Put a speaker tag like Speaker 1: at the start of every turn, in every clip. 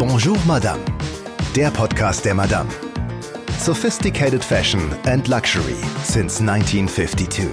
Speaker 1: Bonjour Madame, der Podcast der Madame. Sophisticated Fashion and Luxury since 1952.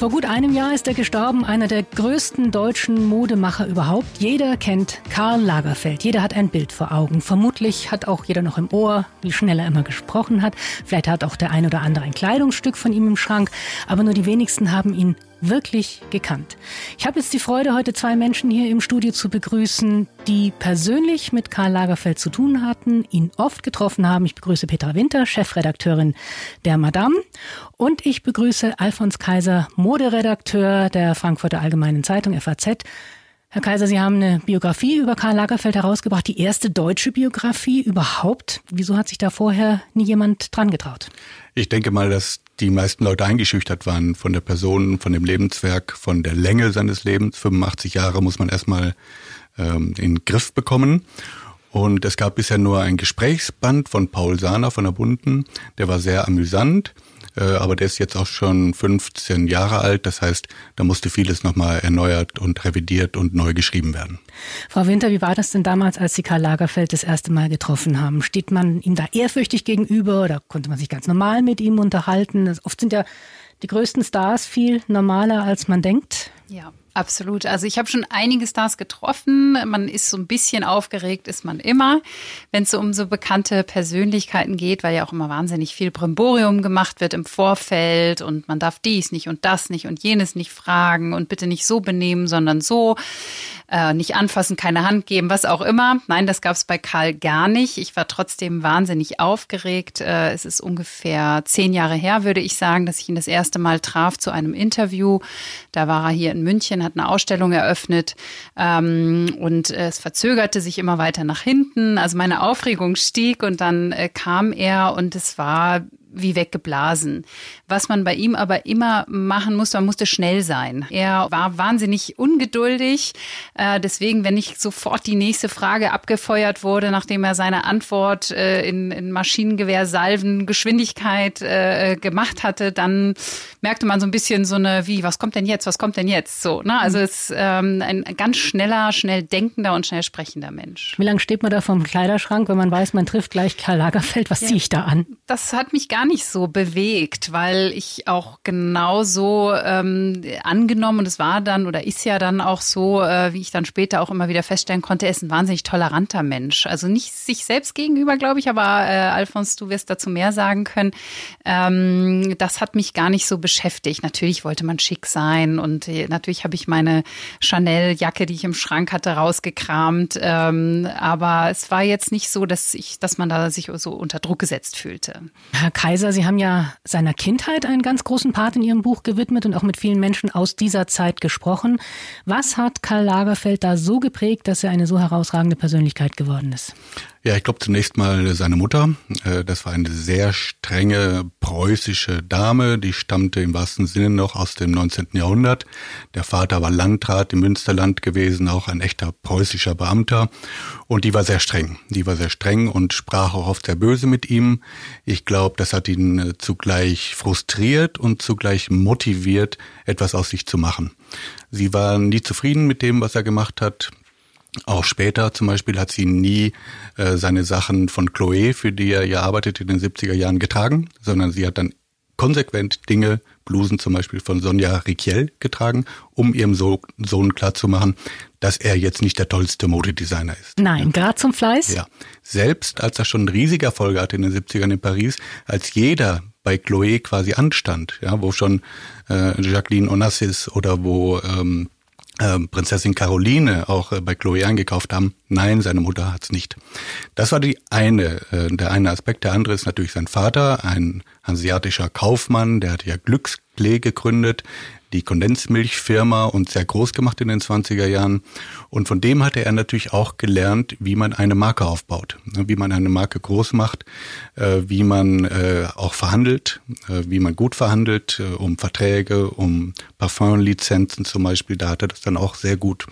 Speaker 2: Vor gut einem Jahr ist er gestorben, einer der größten deutschen Modemacher überhaupt. Jeder kennt Karl Lagerfeld. Jeder hat ein Bild vor Augen. Vermutlich hat auch jeder noch im Ohr, wie schnell er immer gesprochen hat. Vielleicht hat auch der ein oder andere ein Kleidungsstück von ihm im Schrank. Aber nur die wenigsten haben ihn wirklich gekannt. Ich habe jetzt die Freude, heute zwei Menschen hier im Studio zu begrüßen, die persönlich mit Karl Lagerfeld zu tun hatten, ihn oft getroffen haben. Ich begrüße Petra Winter, Chefredakteurin der Madame. Und ich begrüße Alfons Kaiser, Moderedakteur der Frankfurter Allgemeinen Zeitung FAZ. Herr Kaiser, Sie haben eine Biografie über Karl Lagerfeld herausgebracht, die erste deutsche Biografie überhaupt. Wieso hat sich da vorher nie jemand dran getraut?
Speaker 3: Ich denke mal, dass die meisten Leute eingeschüchtert waren von der Person, von dem Lebenswerk, von der Länge seines Lebens. 85 Jahre muss man erstmal ähm, in den Griff bekommen. Und es gab bisher nur ein Gesprächsband von Paul Sahner von der Bunden. Der war sehr amüsant. Äh, aber der ist jetzt auch schon 15 Jahre alt. Das heißt, da musste vieles nochmal erneuert und revidiert und neu geschrieben werden.
Speaker 2: Frau Winter, wie war das denn damals, als Sie Karl Lagerfeld das erste Mal getroffen haben? Steht man ihm da ehrfürchtig gegenüber oder konnte man sich ganz normal mit ihm unterhalten? Oft sind ja die größten Stars viel normaler, als man denkt.
Speaker 4: Ja, Absolut. Also ich habe schon einige Stars getroffen. Man ist so ein bisschen aufgeregt, ist man immer, wenn es so um so bekannte Persönlichkeiten geht, weil ja auch immer wahnsinnig viel Brimborium gemacht wird im Vorfeld und man darf dies nicht und das nicht und jenes nicht fragen und bitte nicht so benehmen, sondern so äh, nicht anfassen, keine Hand geben, was auch immer. Nein, das gab es bei Karl gar nicht. Ich war trotzdem wahnsinnig aufgeregt. Äh, es ist ungefähr zehn Jahre her, würde ich sagen, dass ich ihn das erste Mal traf zu einem Interview. Da war er hier in München, hat eine Ausstellung eröffnet ähm, und es verzögerte sich immer weiter nach hinten. Also meine Aufregung stieg und dann äh, kam er und es war wie weggeblasen. Was man bei ihm aber immer machen musste, man musste schnell sein. Er war wahnsinnig ungeduldig. Äh, deswegen, wenn nicht sofort die nächste Frage abgefeuert wurde, nachdem er seine Antwort äh, in, in Maschinengewehrsalven Geschwindigkeit äh, gemacht hatte, dann merkte man so ein bisschen so eine, wie, was kommt denn jetzt, was kommt denn jetzt? So, ne? Also mhm. es ist ähm, ein ganz schneller, schnell denkender und schnell sprechender Mensch.
Speaker 2: Wie lange steht man da vom Kleiderschrank, wenn man weiß, man trifft gleich Karl Lagerfeld? Was ja. ziehe ich da an?
Speaker 4: Das hat mich gar nicht so bewegt, weil ich auch genauso ähm, angenommen und es war dann oder ist ja dann auch so, äh, wie ich dann später auch immer wieder feststellen konnte, er ist ein wahnsinnig toleranter Mensch. Also nicht sich selbst gegenüber, glaube ich, aber äh, Alfons, du wirst dazu mehr sagen können. Ähm, das hat mich gar nicht so beschäftigt. Natürlich wollte man schick sein und äh, natürlich habe ich meine Chanel-Jacke, die ich im Schrank hatte, rausgekramt. Ähm, aber es war jetzt nicht so, dass ich, dass man da sich so unter Druck gesetzt fühlte.
Speaker 2: Herr Kaiser, Sie haben ja seiner Kindheit einen ganz großen Part in Ihrem Buch gewidmet und auch mit vielen Menschen aus dieser Zeit gesprochen. Was hat Karl Lagerfeld da so geprägt, dass er eine so herausragende Persönlichkeit geworden ist?
Speaker 3: Ja, ich glaube zunächst mal seine Mutter. Äh, das war eine sehr strenge preußische Dame, die stammte im wahrsten Sinne noch aus dem 19. Jahrhundert. Der Vater war Landrat im Münsterland gewesen, auch ein echter preußischer Beamter. Und die war sehr streng. Die war sehr streng und sprach auch oft sehr böse mit ihm. Ich glaube, das hat ihn äh, zugleich frustriert und zugleich motiviert, etwas aus sich zu machen. Sie war nie zufrieden mit dem, was er gemacht hat. Auch später zum Beispiel hat sie nie äh, seine Sachen von Chloé, für die er ja arbeitet, in den 70er Jahren getragen, sondern sie hat dann konsequent Dinge, Blusen zum Beispiel von Sonja Riquiel getragen, um ihrem so Sohn klarzumachen, dass er jetzt nicht der tollste Modedesigner ist.
Speaker 2: Nein, ja. gerade zum Fleiß?
Speaker 3: Ja. Selbst als er schon riesige Erfolge hatte in den 70ern in Paris, als jeder bei Chloé quasi anstand, ja, wo schon äh, Jacqueline Onassis oder wo ähm, äh, Prinzessin Caroline auch äh, bei Chloe eingekauft haben. Nein, seine Mutter hat's nicht. Das war die eine, äh, der eine Aspekt. Der andere ist natürlich sein Vater, ein hanseatischer Kaufmann, der hat ja Glücksklee gegründet, die Kondensmilchfirma und sehr groß gemacht in den 20er Jahren. Und von dem hatte er natürlich auch gelernt, wie man eine Marke aufbaut, ne, wie man eine Marke groß macht, äh, wie man äh, auch verhandelt, äh, wie man gut verhandelt, um Verträge, um Parfumlizenzen zum Beispiel. Da hat er das dann auch sehr gut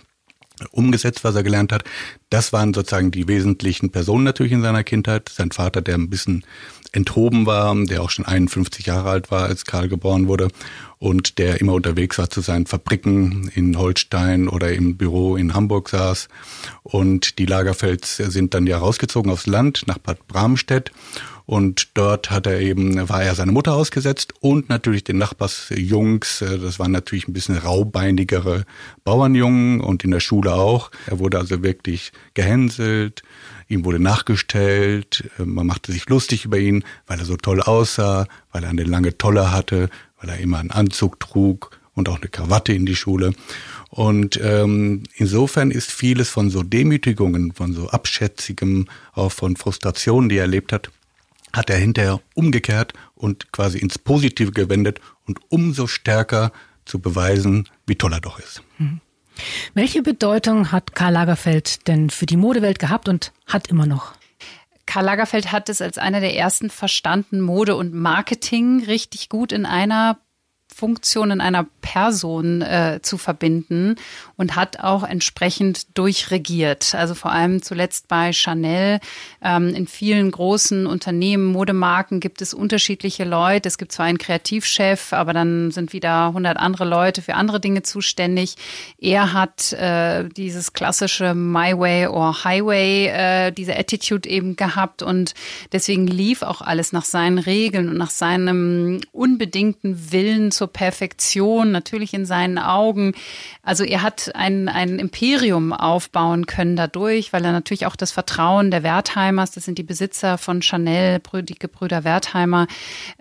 Speaker 3: umgesetzt, was er gelernt hat. Das waren sozusagen die wesentlichen Personen natürlich in seiner Kindheit. Sein Vater, der ein bisschen enthoben war, der auch schon 51 Jahre alt war, als Karl geboren wurde und der immer unterwegs war zu seinen Fabriken in Holstein oder im Büro in Hamburg saß. Und die Lagerfelds sind dann ja rausgezogen aufs Land nach Bad Bramstedt und dort hat er eben, war er seine Mutter ausgesetzt und natürlich den Nachbarsjungs. Äh, das waren natürlich ein bisschen raubeinigere Bauernjungen und in der Schule auch. Er wurde also wirklich gehänselt. Ihm wurde nachgestellt. Äh, man machte sich lustig über ihn, weil er so toll aussah, weil er eine lange Tolle hatte, weil er immer einen Anzug trug und auch eine Krawatte in die Schule. Und ähm, insofern ist vieles von so Demütigungen, von so Abschätzigem, auch von Frustrationen, die er erlebt hat, hat er hinterher umgekehrt und quasi ins Positive gewendet und umso stärker zu beweisen, wie toll er doch ist. Mhm.
Speaker 2: Welche Bedeutung hat Karl Lagerfeld denn für die Modewelt gehabt und hat immer noch?
Speaker 4: Karl Lagerfeld hat es als einer der ersten verstanden, Mode und Marketing richtig gut in einer Funktion in einer Person äh, zu verbinden und hat auch entsprechend durchregiert. Also vor allem zuletzt bei Chanel. Ähm, in vielen großen Unternehmen, Modemarken gibt es unterschiedliche Leute. Es gibt zwar einen Kreativchef, aber dann sind wieder 100 andere Leute für andere Dinge zuständig. Er hat äh, dieses klassische My Way or Highway, äh, diese Attitude eben gehabt und deswegen lief auch alles nach seinen Regeln und nach seinem unbedingten Willen zur Perfektion, natürlich in seinen Augen. Also er hat ein, ein Imperium aufbauen können dadurch, weil er natürlich auch das Vertrauen der Wertheimers, das sind die Besitzer von Chanel, die Gebrüder Wertheimer,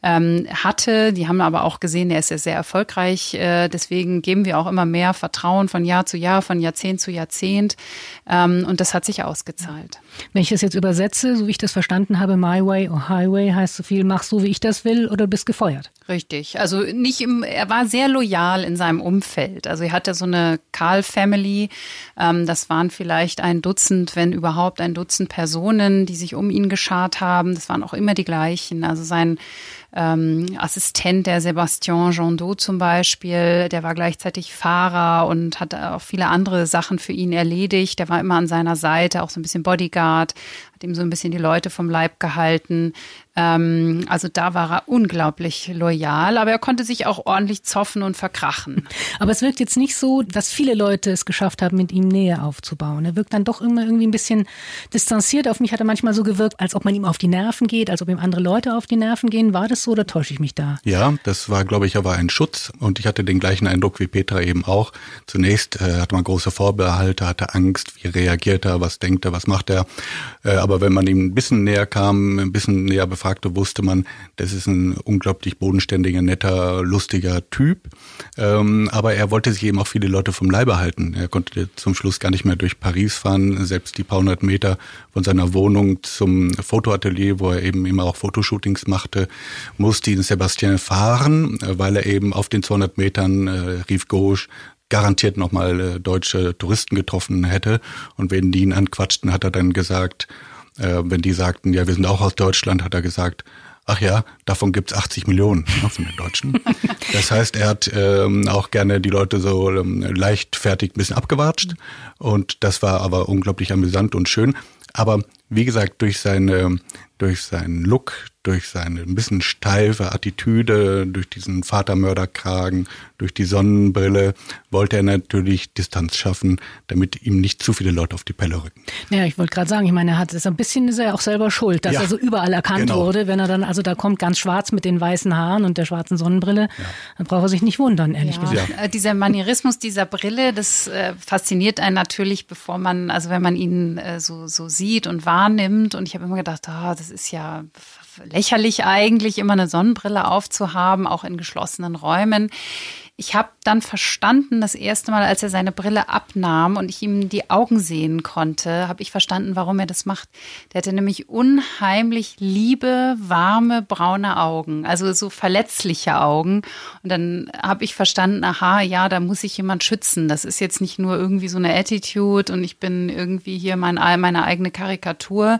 Speaker 4: ähm, hatte. Die haben aber auch gesehen, er ist ja sehr erfolgreich. Äh, deswegen geben wir auch immer mehr Vertrauen von Jahr zu Jahr, von Jahrzehnt zu Jahrzehnt. Ähm, und das hat sich ausgezahlt.
Speaker 2: Wenn ich das jetzt übersetze, so wie ich das verstanden habe, My Way or Highway heißt so viel, mach so, wie ich das will oder bist gefeuert.
Speaker 4: Richtig. Also nicht im, er war sehr loyal in seinem Umfeld. Also er hatte so eine Karl Family. Ähm, das waren vielleicht ein Dutzend, wenn überhaupt ein Dutzend Personen, die sich um ihn geschart haben. Das waren auch immer die gleichen. Also sein ähm, Assistent der Sebastian Jondot zum Beispiel, der war gleichzeitig Fahrer und hat auch viele andere Sachen für ihn erledigt. Der war immer an seiner Seite, auch so ein bisschen Bodyguard, hat ihm so ein bisschen die Leute vom Leib gehalten. Ähm, also da war er unglaublich loyal, aber er konnte sich auch ordentlich zoffen und verkrachen.
Speaker 2: Aber es wirkt jetzt nicht so, dass viele Leute es geschafft haben, mit ihm Nähe aufzubauen. Er wirkt dann doch immer irgendwie ein bisschen distanziert. Auf mich hat er manchmal so gewirkt, als ob man ihm auf die Nerven geht, als ob ihm andere Leute auf die Nerven gehen. War das so oder täusche ich mich da?
Speaker 3: Ja, das war, glaube ich, aber ein Schutz und ich hatte den gleichen Eindruck wie Petra eben auch. Zunächst äh, hatte man große Vorbehalte, hatte Angst, wie reagiert er, was denkt er, was macht er. Äh, aber wenn man ihm ein bisschen näher kam, ein bisschen näher befragte, wusste man, das ist ein unglaublich bodenständiger, netter, lustiger Typ. Ähm, aber er wollte sich eben auch viele Leute vom Leibe halten. Er konnte zum Schluss gar nicht mehr durch Paris fahren, selbst die paar hundert Meter von seiner Wohnung zum Fotoatelier, wo er eben immer auch Fotoshootings machte, musste ihn Sebastien fahren, weil er eben auf den 200 Metern äh, Rive Gauche garantiert nochmal äh, deutsche Touristen getroffen hätte. Und wenn die ihn anquatschten, hat er dann gesagt, äh, wenn die sagten, ja, wir sind auch aus Deutschland, hat er gesagt, ach ja, davon gibt's 80 Millionen ne, von den Deutschen. Das heißt, er hat ähm, auch gerne die Leute so ähm, leichtfertig ein bisschen abgewatscht. Und das war aber unglaublich amüsant und schön. Aber wie gesagt, durch seine, durch seinen Look, durch seine ein bisschen steife Attitüde, durch diesen Vatermörderkragen, durch die Sonnenbrille, wollte er natürlich Distanz schaffen, damit ihm nicht zu viele Leute auf die Pelle rücken.
Speaker 2: Ja, ich wollte gerade sagen, ich meine, er hat es ein bisschen ist er auch selber schuld, dass ja, er so überall erkannt genau. wurde, wenn er dann, also da kommt ganz schwarz mit den weißen Haaren und der schwarzen Sonnenbrille, ja. dann braucht er sich nicht wundern, ehrlich ja. gesagt.
Speaker 4: Ja. Äh, dieser Manierismus dieser Brille, das äh, fasziniert einen natürlich, bevor man, also wenn man ihn äh, so, so sieht und wahrnimmt und ich habe immer gedacht, ah, das ist ja lächerlich eigentlich, immer eine Sonnenbrille aufzuhaben, auch in geschlossenen Räumen. Ich habe dann verstanden, das erste Mal, als er seine Brille abnahm und ich ihm die Augen sehen konnte, habe ich verstanden, warum er das macht. Der hatte nämlich unheimlich liebe, warme, braune Augen, also so verletzliche Augen. Und dann habe ich verstanden, aha, ja, da muss ich jemand schützen. Das ist jetzt nicht nur irgendwie so eine Attitude und ich bin irgendwie hier mein, meine eigene Karikatur,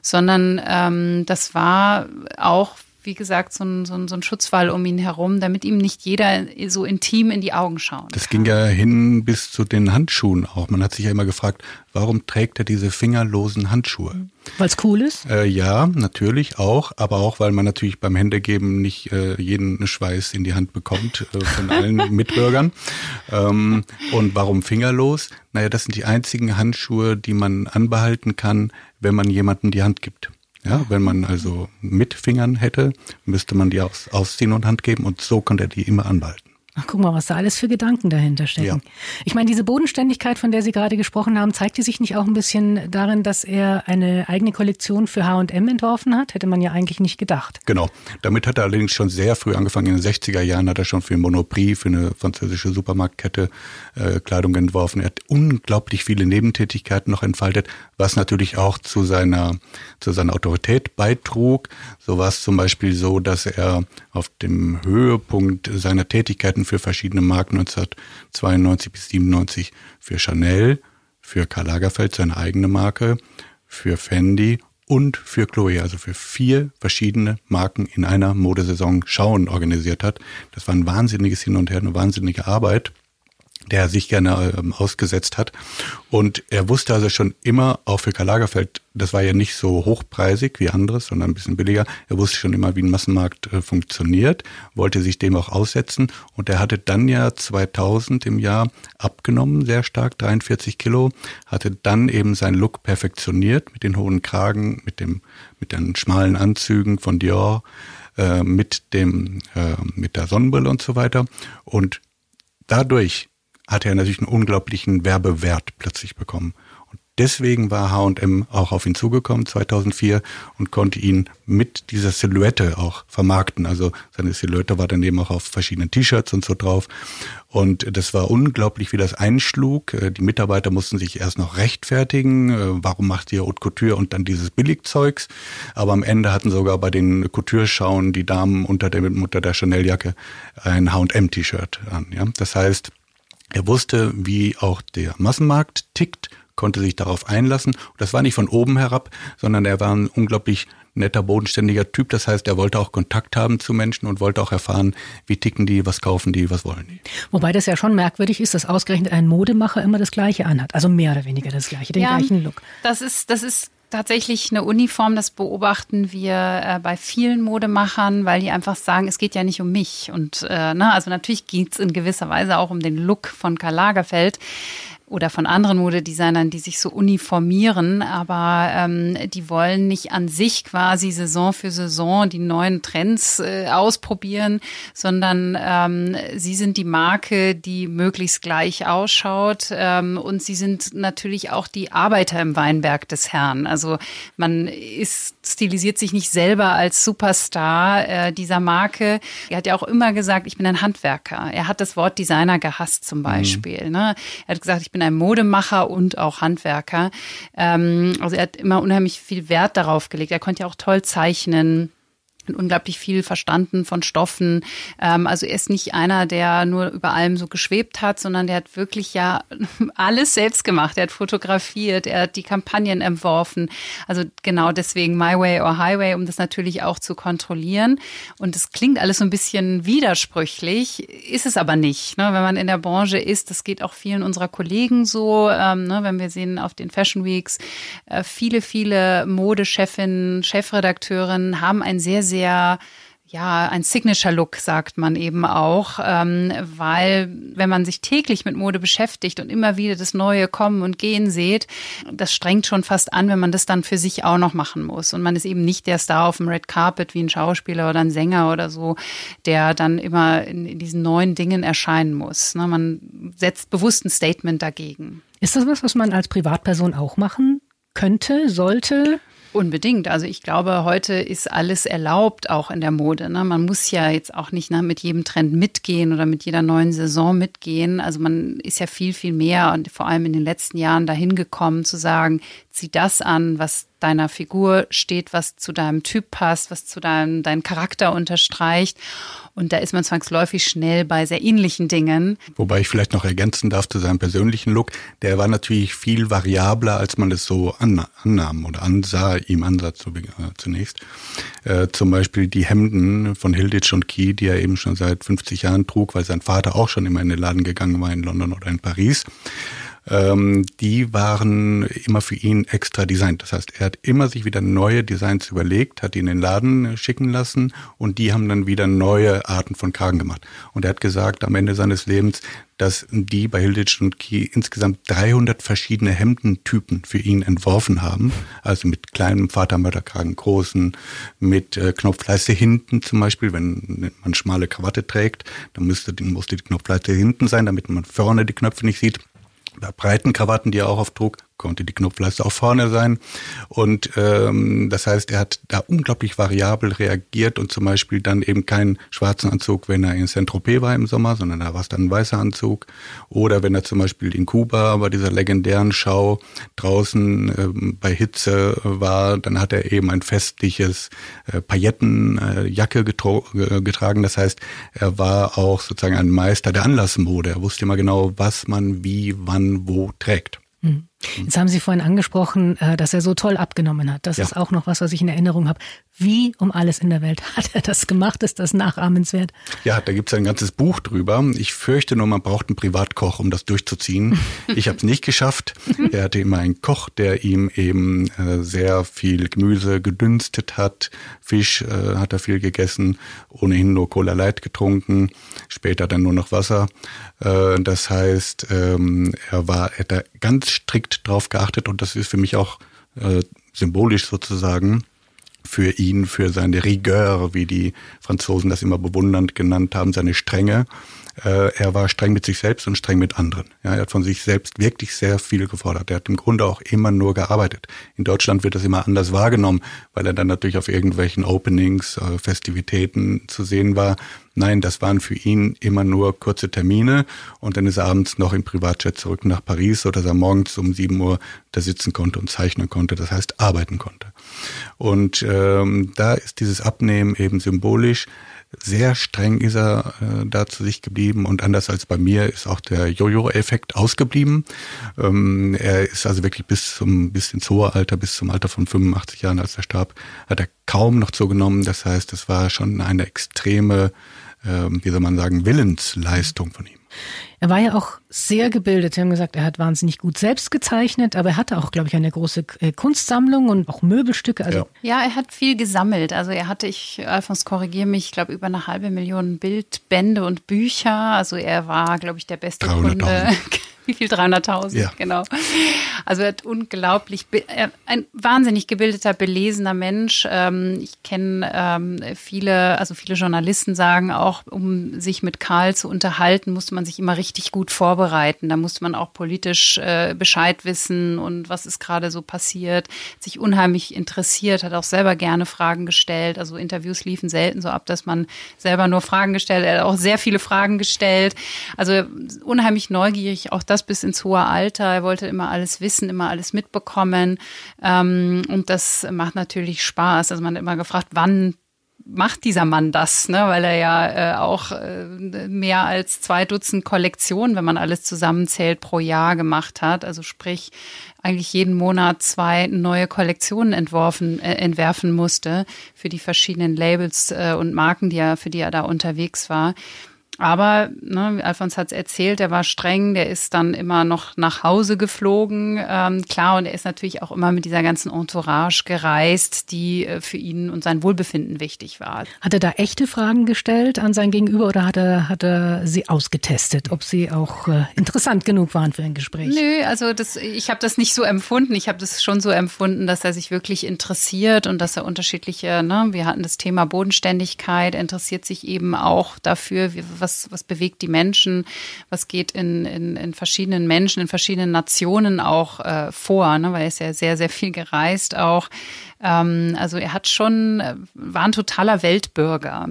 Speaker 4: sondern ähm, das war auch wie gesagt, so ein, so, ein, so ein Schutzwall um ihn herum, damit ihm nicht jeder so intim in die Augen schauen
Speaker 3: Das ging ja hin bis zu den Handschuhen auch. Man hat sich ja immer gefragt, warum trägt er diese fingerlosen Handschuhe?
Speaker 2: Weil es cool ist?
Speaker 3: Äh, ja, natürlich auch, aber auch, weil man natürlich beim Händegeben nicht äh, jeden Schweiß in die Hand bekommt äh, von allen Mitbürgern. Ähm, und warum fingerlos? Naja, das sind die einzigen Handschuhe, die man anbehalten kann, wenn man jemandem die Hand gibt. Ja, wenn man also mit Fingern hätte, müsste man die aus, ausziehen und Hand geben und so konnte er die immer anbehalten.
Speaker 2: Ach, guck mal, was da alles für Gedanken dahinter stecken. Ja. Ich meine, diese Bodenständigkeit, von der Sie gerade gesprochen haben, zeigt die sich nicht auch ein bisschen darin, dass er eine eigene Kollektion für H&M entworfen hat? Hätte man ja eigentlich nicht gedacht.
Speaker 3: Genau. Damit hat er allerdings schon sehr früh angefangen. In den 60er Jahren hat er schon für Monoprix, für eine französische Supermarktkette, äh, Kleidung entworfen. Er hat unglaublich viele Nebentätigkeiten noch entfaltet, was natürlich auch zu seiner, zu seiner Autorität beitrug. So war es zum Beispiel so, dass er auf dem Höhepunkt seiner Tätigkeiten für verschiedene Marken 1992 bis 97 für Chanel, für Karl Lagerfeld, seine eigene Marke, für Fendi und für Chloe, also für vier verschiedene Marken in einer Modesaison Schauen organisiert hat. Das war ein wahnsinniges Hin und Her, eine wahnsinnige Arbeit der sich gerne ähm, ausgesetzt hat. Und er wusste also schon immer, auch für Karl Lagerfeld, das war ja nicht so hochpreisig wie anderes, sondern ein bisschen billiger. Er wusste schon immer, wie ein Massenmarkt äh, funktioniert, wollte sich dem auch aussetzen. Und er hatte dann ja 2000 im Jahr abgenommen, sehr stark, 43 Kilo, hatte dann eben seinen Look perfektioniert mit den hohen Kragen, mit dem, mit den schmalen Anzügen von Dior, äh, mit dem, äh, mit der Sonnenbrille und so weiter. Und dadurch hatte er natürlich einen unglaublichen Werbewert plötzlich bekommen. Und deswegen war H&M auch auf ihn zugekommen 2004 und konnte ihn mit dieser Silhouette auch vermarkten. Also seine Silhouette war dann eben auch auf verschiedenen T-Shirts und so drauf. Und das war unglaublich, wie das einschlug. Äh, die Mitarbeiter mussten sich erst noch rechtfertigen. Äh, warum macht ihr Haute Couture und dann dieses Billigzeugs? Aber am Ende hatten sogar bei den Couture-Schauen die Damen unter der, unter der Chanel-Jacke ein H&M-T-Shirt an. Ja? Das heißt, er wusste, wie auch der Massenmarkt tickt, konnte sich darauf einlassen. Und das war nicht von oben herab, sondern er war ein unglaublich netter, bodenständiger Typ. Das heißt, er wollte auch Kontakt haben zu Menschen und wollte auch erfahren, wie ticken die, was kaufen die, was wollen die.
Speaker 2: Wobei das ja schon merkwürdig ist, dass ausgerechnet ein Modemacher immer das Gleiche anhat. Also mehr oder weniger das Gleiche, den ja, gleichen Look.
Speaker 4: Das ist, das ist tatsächlich eine Uniform, das beobachten wir äh, bei vielen Modemachern, weil die einfach sagen, es geht ja nicht um mich. Und äh, ne, also natürlich geht es in gewisser Weise auch um den Look von Karl Lagerfeld oder von anderen Modedesignern, die sich so uniformieren, aber ähm, die wollen nicht an sich quasi Saison für Saison die neuen Trends äh, ausprobieren, sondern ähm, sie sind die Marke, die möglichst gleich ausschaut ähm, und sie sind natürlich auch die Arbeiter im Weinberg des Herrn. Also man ist stilisiert sich nicht selber als Superstar äh, dieser Marke. Er hat ja auch immer gesagt, ich bin ein Handwerker. Er hat das Wort Designer gehasst zum mhm. Beispiel. Mhm. Ne? Er hat gesagt, ich bin bin ein Modemacher und auch Handwerker. Ähm, also er hat immer unheimlich viel Wert darauf gelegt. Er konnte ja auch toll zeichnen unglaublich viel verstanden von Stoffen. Ähm, also er ist nicht einer, der nur über allem so geschwebt hat, sondern der hat wirklich ja alles selbst gemacht. Er hat fotografiert, er hat die Kampagnen entworfen. Also genau deswegen My Way or Highway, um das natürlich auch zu kontrollieren. Und es klingt alles so ein bisschen widersprüchlich, ist es aber nicht. Ne? Wenn man in der Branche ist, das geht auch vielen unserer Kollegen so. Ähm, ne? Wenn wir sehen auf den Fashion Weeks, äh, viele, viele Modechefinnen, Chefredakteurinnen haben ein sehr, sehr ja, ein Signature-Look, sagt man eben auch, ähm, weil wenn man sich täglich mit Mode beschäftigt und immer wieder das Neue kommen und gehen sieht, das strengt schon fast an, wenn man das dann für sich auch noch machen muss. Und man ist eben nicht der Star auf dem Red Carpet wie ein Schauspieler oder ein Sänger oder so, der dann immer in, in diesen neuen Dingen erscheinen muss. Ne? Man setzt bewusst ein Statement dagegen.
Speaker 2: Ist das was, was man als Privatperson auch machen könnte, sollte?
Speaker 4: Unbedingt. Also ich glaube, heute ist alles erlaubt, auch in der Mode. Ne? Man muss ja jetzt auch nicht ne, mit jedem Trend mitgehen oder mit jeder neuen Saison mitgehen. Also man ist ja viel, viel mehr und vor allem in den letzten Jahren dahin gekommen zu sagen, zieh das an, was deiner Figur steht, was zu deinem Typ passt, was zu deinem deinen Charakter unterstreicht. Und da ist man zwangsläufig schnell bei sehr ähnlichen Dingen.
Speaker 3: Wobei ich vielleicht noch ergänzen darf zu seinem persönlichen Look. Der war natürlich viel variabler, als man es so annahm oder ansah, ihm ansah äh, zunächst. Äh, zum Beispiel die Hemden von Hilditch und Key, die er eben schon seit 50 Jahren trug, weil sein Vater auch schon immer in den Laden gegangen war in London oder in Paris ähm, die waren immer für ihn extra designt. Das heißt, er hat immer sich wieder neue Designs überlegt, hat die in den Laden schicken lassen und die haben dann wieder neue Arten von Kragen gemacht. Und er hat gesagt, am Ende seines Lebens, dass die bei Hilditch und Key insgesamt 300 verschiedene Hemdentypen für ihn entworfen haben. Also mit kleinem Vatermörderkragen, großen, mit äh, Knopfleiste hinten zum Beispiel. Wenn man schmale Krawatte trägt, dann müsste, musste die Knopfleiste hinten sein, damit man vorne die Knöpfe nicht sieht bei breiten Krawatten, die er auch oft trug, konnte die Knopfleiste auch vorne sein. Und ähm, das heißt, er hat da unglaublich variabel reagiert und zum Beispiel dann eben keinen schwarzen Anzug, wenn er in Saint-Tropez war im Sommer, sondern da war es dann ein weißer Anzug. Oder wenn er zum Beispiel in Kuba bei dieser legendären Schau draußen ähm, bei Hitze war, dann hat er eben ein festliches äh, Paillettenjacke äh, getragen. Das heißt, er war auch sozusagen ein Meister der Anlassmode. Er wusste immer genau, was man wie, wann, wo trägt.
Speaker 2: Mhm. Jetzt haben Sie vorhin angesprochen, äh, dass er so toll abgenommen hat. Das ja. ist auch noch was, was ich in Erinnerung habe. Wie um alles in der Welt hat er das gemacht? Ist das nachahmenswert?
Speaker 3: Ja, da gibt es ein ganzes Buch drüber. Ich fürchte nur, man braucht einen Privatkoch, um das durchzuziehen. Ich habe es nicht geschafft. Er hatte immer einen Koch, der ihm eben äh, sehr viel Gemüse gedünstet hat. Fisch äh, hat er viel gegessen, ohnehin nur Cola Light getrunken, später dann nur noch Wasser. Äh, das heißt, ähm, er war, er ganz strikt drauf geachtet und das ist für mich auch äh, symbolisch sozusagen für ihn, für seine Rigueur, wie die Franzosen das immer bewundernd genannt haben, seine Strenge. Äh, er war streng mit sich selbst und streng mit anderen. Ja, er hat von sich selbst wirklich sehr viel gefordert. Er hat im Grunde auch immer nur gearbeitet. In Deutschland wird das immer anders wahrgenommen, weil er dann natürlich auf irgendwelchen Openings, äh, Festivitäten zu sehen war. Nein, das waren für ihn immer nur kurze Termine und dann ist er abends noch im Privatjet zurück nach Paris, sodass er morgens um sieben Uhr da sitzen konnte und zeichnen konnte, das heißt arbeiten konnte. Und ähm, da ist dieses Abnehmen eben symbolisch. Sehr streng ist er äh, da zu sich geblieben und anders als bei mir ist auch der Jojo-Effekt ausgeblieben. Ähm, er ist also wirklich bis zum bis ins hohe Alter, bis zum Alter von 85 Jahren, als er starb, hat er kaum noch zugenommen. Das heißt, es war schon eine extreme, äh, wie soll man sagen, Willensleistung von ihm.
Speaker 2: Er war ja auch sehr gebildet. Sie haben gesagt, er hat wahnsinnig gut selbst gezeichnet, aber er hatte auch, glaube ich, eine große äh, Kunstsammlung und auch Möbelstücke.
Speaker 4: Also ja. ja, er hat viel gesammelt. Also er hatte, ich, Alfons, korrigiere mich, ich glaube, über eine halbe Million Bildbände und Bücher. Also er war, glaube ich, der beste Kunde. Wie viel? 300.000, ja. genau. Also er hat unglaublich, ein wahnsinnig gebildeter, belesener Mensch. Ähm, ich kenne ähm, viele, also viele Journalisten sagen auch, um sich mit Karl zu unterhalten, musste man sich immer richtig gut vorbereiten. Da musste man auch politisch äh, Bescheid wissen und was ist gerade so passiert. Sich unheimlich interessiert, hat auch selber gerne Fragen gestellt. Also Interviews liefen selten so ab, dass man selber nur Fragen gestellt hat. Er hat auch sehr viele Fragen gestellt. Also unheimlich neugierig, auch das bis ins hohe Alter. Er wollte immer alles wissen, immer alles mitbekommen. Ähm, und das macht natürlich Spaß. Also man hat immer gefragt, wann macht dieser Mann das, ne? weil er ja äh, auch äh, mehr als zwei Dutzend Kollektionen, wenn man alles zusammenzählt, pro Jahr gemacht hat. Also sprich, eigentlich jeden Monat zwei neue Kollektionen entworfen, äh, entwerfen musste für die verschiedenen Labels äh, und Marken, die er, für die er da unterwegs war. Aber ne, Alfons hat es erzählt, er war streng, der ist dann immer noch nach Hause geflogen. Ähm, klar, und er ist natürlich auch immer mit dieser ganzen Entourage gereist, die äh, für ihn und sein Wohlbefinden wichtig war.
Speaker 2: Hat er da echte Fragen gestellt an sein Gegenüber oder hat er, hat er sie ausgetestet, ob sie auch äh, interessant genug waren für ein Gespräch?
Speaker 4: Nö, also das, ich habe das nicht so empfunden. Ich habe das schon so empfunden, dass er sich wirklich interessiert und dass er unterschiedliche, ne, wir hatten das Thema Bodenständigkeit, interessiert sich eben auch dafür, was was, was bewegt die Menschen, was geht in, in, in verschiedenen Menschen, in verschiedenen Nationen auch äh, vor, ne? weil er ist ja sehr, sehr viel gereist auch. Ähm, also er hat schon, äh, war ein totaler Weltbürger.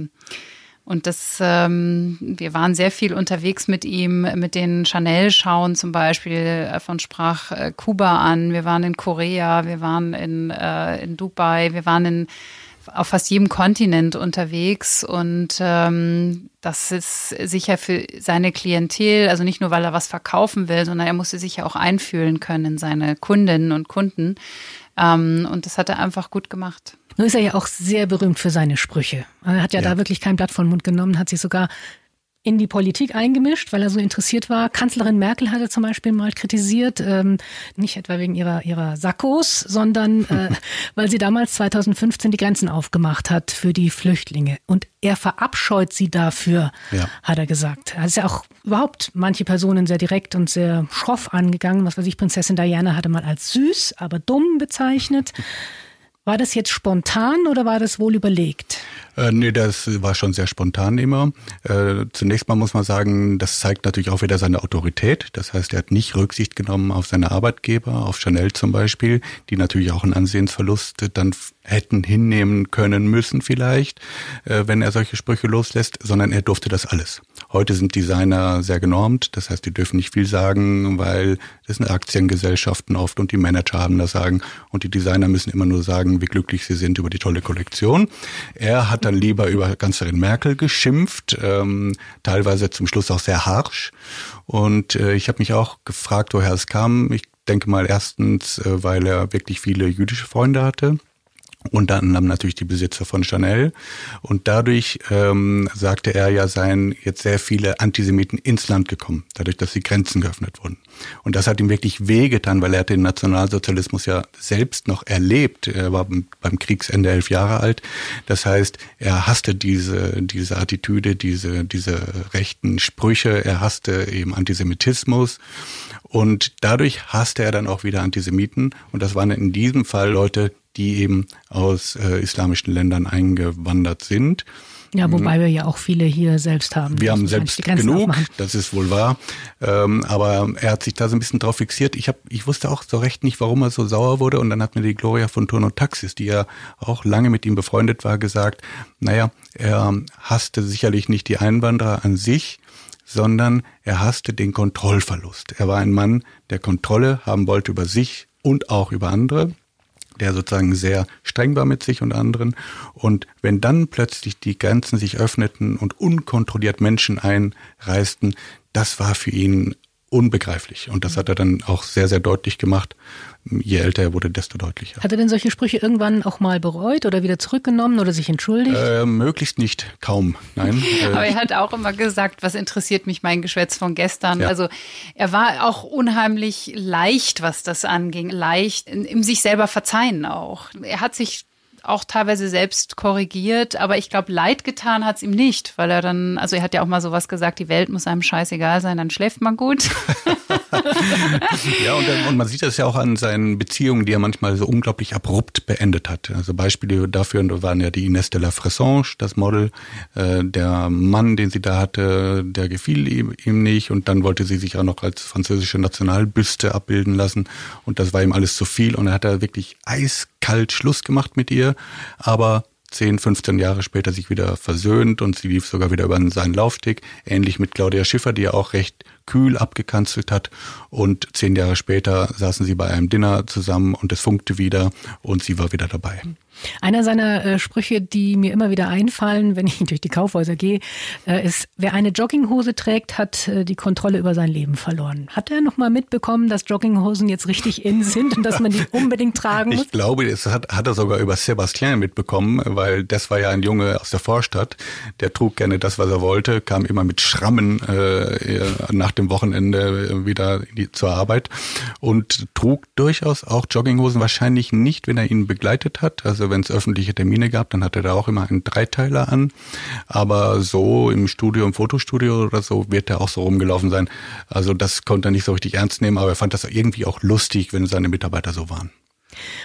Speaker 4: Und das, ähm, wir waren sehr viel unterwegs mit ihm, mit den Chanel-Schauen zum Beispiel. Davon sprach äh, Kuba an. Wir waren in Korea, wir waren in, äh, in Dubai, wir waren in auf fast jedem Kontinent unterwegs und ähm, das ist sicher für seine Klientel, also nicht nur, weil er was verkaufen will, sondern er musste sich ja auch einfühlen können in seine Kundinnen und Kunden. Ähm, und das hat er einfach gut gemacht.
Speaker 2: Nun ist er ja auch sehr berühmt für seine Sprüche. Er hat ja, ja. da wirklich kein Blatt von Mund genommen, hat sich sogar in die Politik eingemischt, weil er so interessiert war. Kanzlerin Merkel hatte zum Beispiel mal kritisiert, ähm, nicht etwa wegen ihrer, ihrer Sakkos, sondern äh, weil sie damals 2015 die Grenzen aufgemacht hat für die Flüchtlinge. Und er verabscheut sie dafür, ja. hat er gesagt. Er ist ja auch überhaupt manche Personen sehr direkt und sehr schroff angegangen. Was weiß ich, Prinzessin Diana hatte mal als süß, aber dumm bezeichnet. War das jetzt spontan oder war das wohl überlegt?
Speaker 3: Äh, nee, das war schon sehr spontan immer. Äh, zunächst mal muss man sagen, das zeigt natürlich auch wieder seine Autorität. Das heißt, er hat nicht Rücksicht genommen auf seine Arbeitgeber, auf Chanel zum Beispiel, die natürlich auch einen Ansehensverlust dann hätten hinnehmen können müssen vielleicht, äh, wenn er solche Sprüche loslässt, sondern er durfte das alles. Heute sind Designer sehr genormt, das heißt, die dürfen nicht viel sagen, weil das sind Aktiengesellschaften oft und die Manager haben das Sagen und die Designer müssen immer nur sagen, wie glücklich sie sind über die tolle Kollektion. Er hat dann lieber über Kanzlerin Merkel geschimpft, ähm, teilweise zum Schluss auch sehr harsch. Und äh, ich habe mich auch gefragt, woher es kam. Ich denke mal erstens, äh, weil er wirklich viele jüdische Freunde hatte unter anderem natürlich die Besitzer von Chanel. Und dadurch ähm, sagte er ja, seien jetzt sehr viele Antisemiten ins Land gekommen, dadurch, dass die Grenzen geöffnet wurden. Und das hat ihm wirklich wehgetan, weil er hat den Nationalsozialismus ja selbst noch erlebt. Er war beim Kriegsende elf Jahre alt. Das heißt, er hasste diese, diese Attitüde, diese, diese rechten Sprüche. Er hasste eben Antisemitismus. Und dadurch hasste er dann auch wieder Antisemiten. Und das waren in diesem Fall Leute, die eben aus äh, islamischen Ländern eingewandert sind.
Speaker 2: Ja, wobei wir ja auch viele hier selbst haben.
Speaker 3: Wir haben selbst genug, aufmachen. das ist wohl wahr. Ähm, aber er hat sich da so ein bisschen drauf fixiert. Ich, hab, ich wusste auch so recht nicht, warum er so sauer wurde. Und dann hat mir die Gloria von Turno Taxis, die ja auch lange mit ihm befreundet war, gesagt, naja, er hasste sicherlich nicht die Einwanderer an sich, sondern er hasste den Kontrollverlust. Er war ein Mann, der Kontrolle haben wollte über sich und auch über andere der sozusagen sehr streng war mit sich und anderen. Und wenn dann plötzlich die Grenzen sich öffneten und unkontrolliert Menschen einreisten, das war für ihn unbegreiflich. Und das hat er dann auch sehr, sehr deutlich gemacht. Je älter er wurde, desto deutlicher.
Speaker 2: Hat er denn solche Sprüche irgendwann auch mal bereut oder wieder zurückgenommen oder sich entschuldigt?
Speaker 3: Äh, möglichst nicht, kaum, nein.
Speaker 4: Aber er hat auch immer gesagt, was interessiert mich mein Geschwätz von gestern. Ja. Also er war auch unheimlich leicht, was das anging, leicht im sich selber verzeihen auch. Er hat sich auch teilweise selbst korrigiert, aber ich glaube, leid getan hat es ihm nicht, weil er dann, also er hat ja auch mal sowas gesagt, die Welt muss einem scheißegal sein, dann schläft man gut.
Speaker 3: ja, und, und, man sieht das ja auch an seinen Beziehungen, die er manchmal so unglaublich abrupt beendet hat. Also Beispiele dafür waren ja die Ines de la Fressange, das Model, äh, der Mann, den sie da hatte, der gefiel ihm, ihm nicht. Und dann wollte sie sich auch noch als französische Nationalbüste abbilden lassen. Und das war ihm alles zu viel. Und er hat da wirklich eiskalt Schluss gemacht mit ihr aber 10, 15 Jahre später sich wieder versöhnt und sie lief sogar wieder über seinen Laufsteg. Ähnlich mit Claudia Schiffer, die ja auch recht kühl abgekanzelt hat. Und zehn Jahre später saßen sie bei einem Dinner zusammen und es funkte wieder und sie war wieder dabei.
Speaker 2: Einer seiner äh, Sprüche, die mir immer wieder einfallen, wenn ich durch die Kaufhäuser gehe, äh, ist, wer eine Jogginghose trägt, hat äh, die Kontrolle über sein Leben verloren. Hat er noch mal mitbekommen, dass Jogginghosen jetzt richtig in sind und dass man die unbedingt tragen muss?
Speaker 3: Ich glaube, das hat, hat er sogar über Sebastian mitbekommen, weil das war ja ein Junge aus der Vorstadt, der trug gerne das, was er wollte, kam immer mit Schrammen äh, nach dem Wochenende wieder die, zur Arbeit und trug durchaus auch Jogginghosen, wahrscheinlich nicht, wenn er ihn begleitet hat, also wenn es öffentliche Termine gab, dann hatte er auch immer einen Dreiteiler an. Aber so im Studio, im Fotostudio oder so, wird er auch so rumgelaufen sein. Also das konnte er nicht so richtig ernst nehmen, aber er fand das irgendwie auch lustig, wenn seine Mitarbeiter so waren.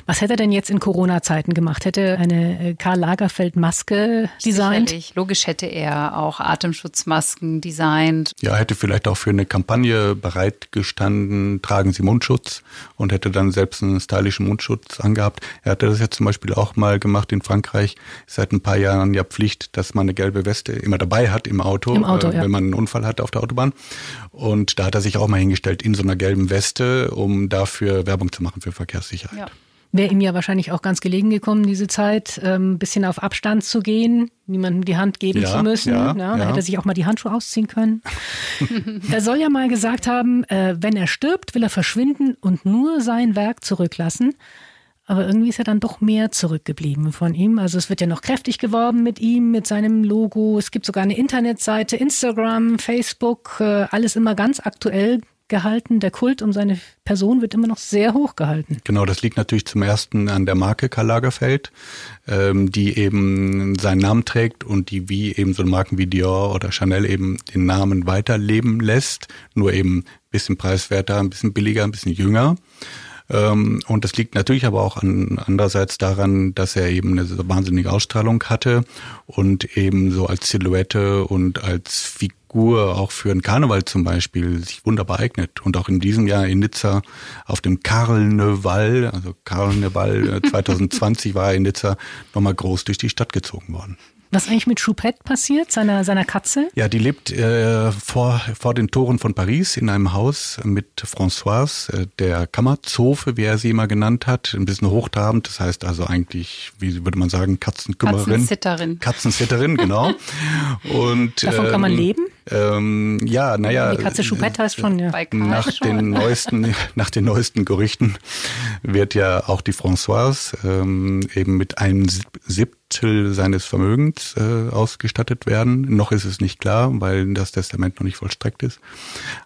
Speaker 2: Was hätte er denn jetzt in Corona-Zeiten gemacht? Hätte er eine äh, Karl Lagerfeld-Maske designt?
Speaker 4: Sicherlich. Logisch hätte er auch Atemschutzmasken designt.
Speaker 3: Ja, hätte vielleicht auch für eine Kampagne bereitgestanden, tragen Sie Mundschutz und hätte dann selbst einen stylischen Mundschutz angehabt. Er hatte das jetzt zum Beispiel auch mal gemacht in Frankreich. Seit ein paar Jahren ja Pflicht, dass man eine gelbe Weste immer dabei hat im Auto,
Speaker 2: Im Auto
Speaker 3: äh,
Speaker 2: ja.
Speaker 3: wenn man einen Unfall hat auf der Autobahn. Und da hat er sich auch mal hingestellt in so einer gelben Weste, um dafür Werbung zu machen für Verkehrssicherheit.
Speaker 4: Ja.
Speaker 2: Wäre ihm ja wahrscheinlich auch ganz gelegen gekommen, diese Zeit, ein ähm, bisschen auf Abstand zu gehen, niemandem die Hand geben
Speaker 3: Ja,
Speaker 2: zu müssen.
Speaker 3: ja,
Speaker 2: da
Speaker 3: ja.
Speaker 2: hätte er sich auch mal die Handschuhe ausziehen können. er soll ja mal gesagt haben, äh, wenn er stirbt, will er verschwinden und nur sein Werk zurücklassen. Aber irgendwie ist ja dann doch mehr zurückgeblieben von ihm. Also es wird ja noch kräftig geworben mit ihm, mit seinem Logo. Es gibt sogar eine Internetseite, Instagram, Facebook, äh, alles immer ganz aktuell gehalten. Der Kult um seine Person wird immer noch sehr hoch gehalten.
Speaker 3: Genau, das liegt natürlich zum ersten an der Marke Karl Lagerfeld, ähm, die eben seinen Namen trägt und die wie eben so Marken wie Dior oder Chanel eben den Namen weiterleben lässt, nur eben ein bisschen preiswerter, ein bisschen billiger, ein bisschen jünger. Ähm, und das liegt natürlich aber auch an, andererseits daran, dass er eben eine wahnsinnige Ausstrahlung hatte und eben so als Silhouette und als Figur auch für einen Karneval zum Beispiel sich wunderbar eignet. Und auch in diesem Jahr in Nizza auf dem Karneval, also Karneval 2020 war er in Nizza nochmal groß durch die Stadt gezogen worden.
Speaker 2: Was eigentlich mit Choupette passiert, seiner, seiner Katze?
Speaker 3: Ja, die lebt äh, vor, vor den Toren von Paris in einem Haus mit Françoise, äh, der Kammerzofe, wie er sie immer genannt hat. Ein bisschen hochtrabend, das heißt also eigentlich, wie würde man sagen, Katzenkümmerin.
Speaker 4: Katzensitterin.
Speaker 3: Katzensitterin, genau. Und,
Speaker 2: Davon kann man
Speaker 3: ähm,
Speaker 2: leben?
Speaker 3: Ähm, ja, naja.
Speaker 2: Die Katze Choupette heißt schon, ja.
Speaker 4: Bei Karl
Speaker 3: Nach
Speaker 4: schon.
Speaker 3: den neuesten, nach den neuesten Gerüchten wird ja auch die Françoise ähm, eben mit einem Sieb- Siebtel seines Vermögens äh, ausgestattet werden. Noch ist es nicht klar, weil das Testament noch nicht vollstreckt ist.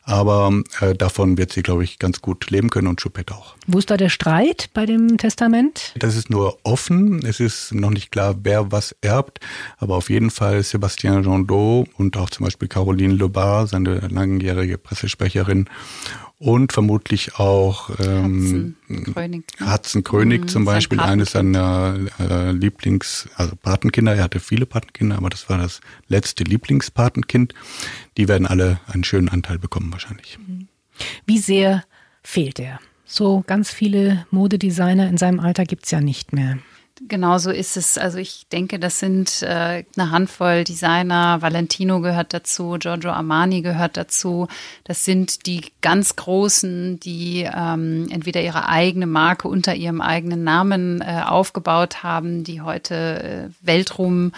Speaker 3: Aber äh, davon wird sie, glaube ich, ganz gut leben können und Choupette auch.
Speaker 2: Wo ist da der Streit bei dem Testament?
Speaker 3: Das ist nur offen. Es ist noch nicht klar, wer was erbt. Aber auf jeden Fall Sébastien Jondot und auch zum Beispiel Caroline Lebar, seine langjährige Pressesprecherin. Und vermutlich auch ähm,
Speaker 4: Hudson-König, ne?
Speaker 3: Hudson König
Speaker 4: Mhm,
Speaker 3: zum Beispiel, eines seiner äh, Lieblings-, also Patenkinder. Er hatte viele Patenkinder, aber das war das letzte Lieblingspatenkind. Die werden alle einen schönen Anteil bekommen wahrscheinlich.
Speaker 2: Wie sehr fehlt er? So ganz viele Modedesigner in seinem Alter gibt's ja nicht mehr.
Speaker 4: Genau so ist es. Also ich denke, das sind äh, eine Handvoll Designer. Valentino gehört dazu, Giorgio Armani gehört dazu. Das sind die ganz Großen, die ähm, entweder ihre eigene Marke unter ihrem eigenen Namen äh, aufgebaut haben, die heute äh, Weltruhm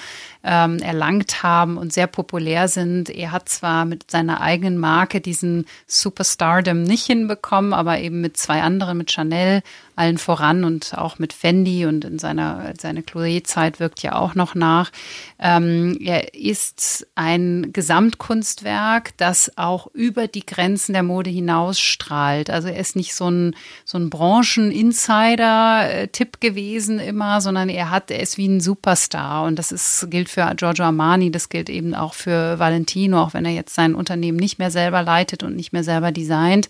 Speaker 4: ähm, erlangt haben und sehr populär sind. Er hat zwar mit seiner eigenen Marke diesen Superstardom nicht hinbekommen, aber eben mit zwei anderen, mit Chanel allen voran und auch mit Fendi und in seiner seine Chloé-Zeit wirkt ja auch noch nach. Ähm, er ist ein Gesamtkunstwerk, das auch über die Grenzen der Mode hinausstrahlt. Also er ist nicht so ein so ein Branchen-Insider-Tipp gewesen immer, sondern er hat er ist wie ein Superstar und das ist gilt für Giorgio Armani, das gilt eben auch für Valentino, auch wenn er jetzt sein Unternehmen nicht mehr selber leitet und nicht mehr selber designt.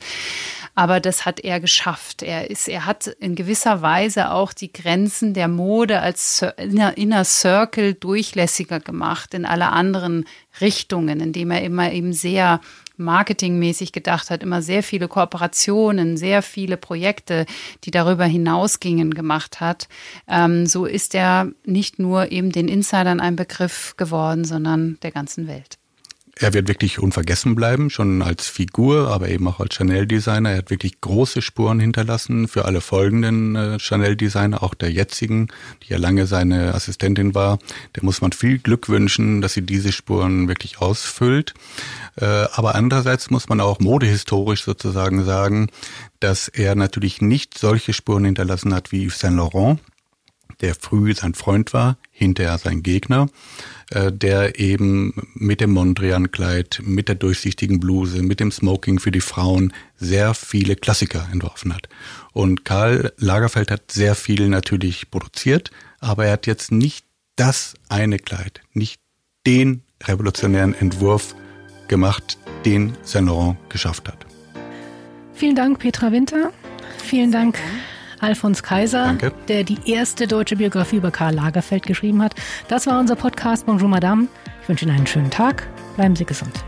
Speaker 4: Aber das hat er geschafft. Er ist, er hat in gewisser Weise auch die Grenzen der Mode als Inner, Inner Circle durchlässiger gemacht in alle anderen Richtungen, indem er immer eben sehr marketingmäßig gedacht hat, immer sehr viele Kooperationen, sehr viele Projekte, die darüber hinausgingen, gemacht hat. Ähm, so ist er nicht nur eben den Insidern ein Begriff geworden, sondern der ganzen Welt.
Speaker 3: Er wird wirklich unvergessen bleiben, schon als Figur, aber eben auch als Chanel-Designer. Er hat wirklich große Spuren hinterlassen für alle folgenden äh, Chanel-Designer, auch der jetzigen, die ja lange seine Assistentin war. Der muss man viel Glück wünschen, dass sie diese Spuren wirklich ausfüllt. Äh, aber andererseits muss man auch modehistorisch sozusagen sagen, dass er natürlich nicht solche Spuren hinterlassen hat wie Yves Saint Laurent, der früh sein Freund war, hinterher sein Gegner, äh, der eben mit dem Mondrian-Kleid, mit der durchsichtigen Bluse, mit dem Smoking für die Frauen sehr viele Klassiker entworfen hat. Und Karl Lagerfeld hat sehr viel natürlich produziert, aber er hat jetzt nicht das eine Kleid, nicht den revolutionären Entwurf gemacht, den Saint Laurent geschafft hat.
Speaker 2: Vielen Dank, Petra Winter. Vielen Dank Alfons Kaiser,
Speaker 3: Danke.
Speaker 2: der die erste deutsche Biografie über Karl Lagerfeld geschrieben hat. Das war unser Podcast. Bonjour, Madame. Ich wünsche Ihnen einen schönen Tag. Bleiben Sie gesund.